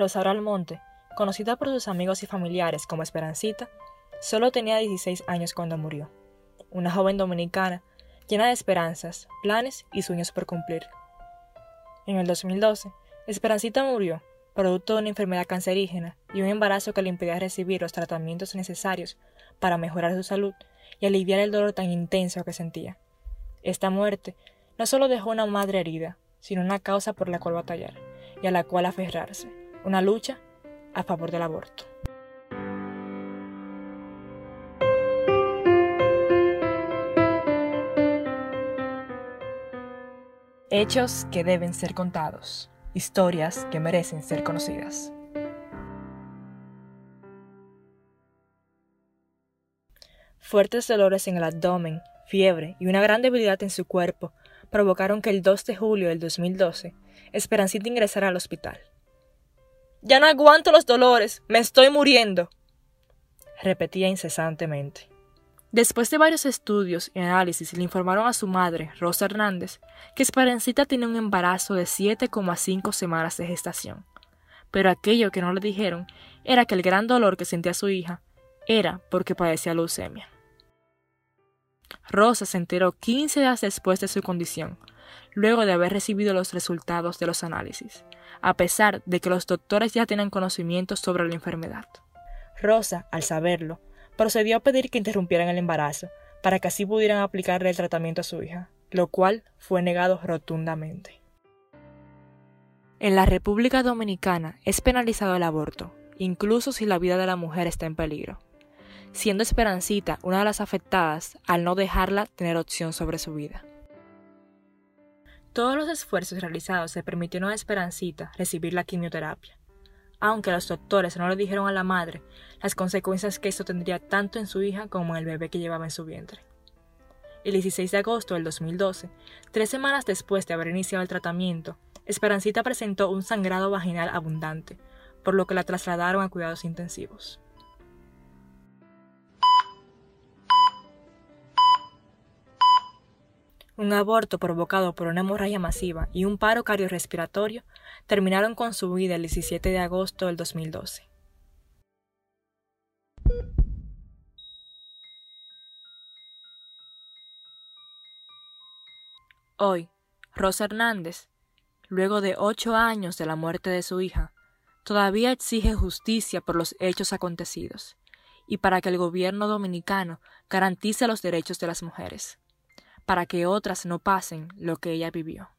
Rosaura Almonte, conocida por sus amigos y familiares como Esperancita, solo tenía 16 años cuando murió. Una joven dominicana llena de esperanzas, planes y sueños por cumplir. En el 2012, Esperancita murió, producto de una enfermedad cancerígena y un embarazo que le impedía recibir los tratamientos necesarios para mejorar su salud y aliviar el dolor tan intenso que sentía. Esta muerte no solo dejó una madre herida, sino una causa por la cual batallar y a la cual aferrarse, una lucha a favor del aborto. Hechos que deben ser contados, historias que merecen ser conocidas. Fuertes dolores en el abdomen, fiebre y una gran debilidad en su cuerpo provocaron que el 2 de julio del 2012 Esperancita ingresara al hospital. Ya no aguanto los dolores, me estoy muriendo, repetía incesantemente. Después de varios estudios y análisis, le informaron a su madre, Rosa Hernández, que Esperancita tenía un embarazo de 7,5 semanas de gestación. Pero aquello que no le dijeron era que el gran dolor que sentía su hija era porque padecía leucemia. Rosa se enteró 15 días después de su condición, luego de haber recibido los resultados de los análisis a pesar de que los doctores ya tenían conocimiento sobre la enfermedad. Rosa, al saberlo, procedió a pedir que interrumpieran el embarazo, para que así pudieran aplicarle el tratamiento a su hija, lo cual fue negado rotundamente. En la República Dominicana es penalizado el aborto, incluso si la vida de la mujer está en peligro, siendo Esperancita una de las afectadas al no dejarla tener opción sobre su vida. Todos los esfuerzos realizados le permitieron a Esperancita recibir la quimioterapia, aunque los doctores no le dijeron a la madre las consecuencias que esto tendría tanto en su hija como en el bebé que llevaba en su vientre. El 16 de agosto del 2012, tres semanas después de haber iniciado el tratamiento, Esperancita presentó un sangrado vaginal abundante, por lo que la trasladaron a cuidados intensivos. Un aborto provocado por una hemorragia masiva y un paro cardiorrespiratorio terminaron con su vida el 17 de agosto del 2012. Hoy, Rosa Hernández, luego de ocho años de la muerte de su hija, todavía exige justicia por los hechos acontecidos y para que el gobierno dominicano garantice los derechos de las mujeres para que otras no pasen lo que ella vivió.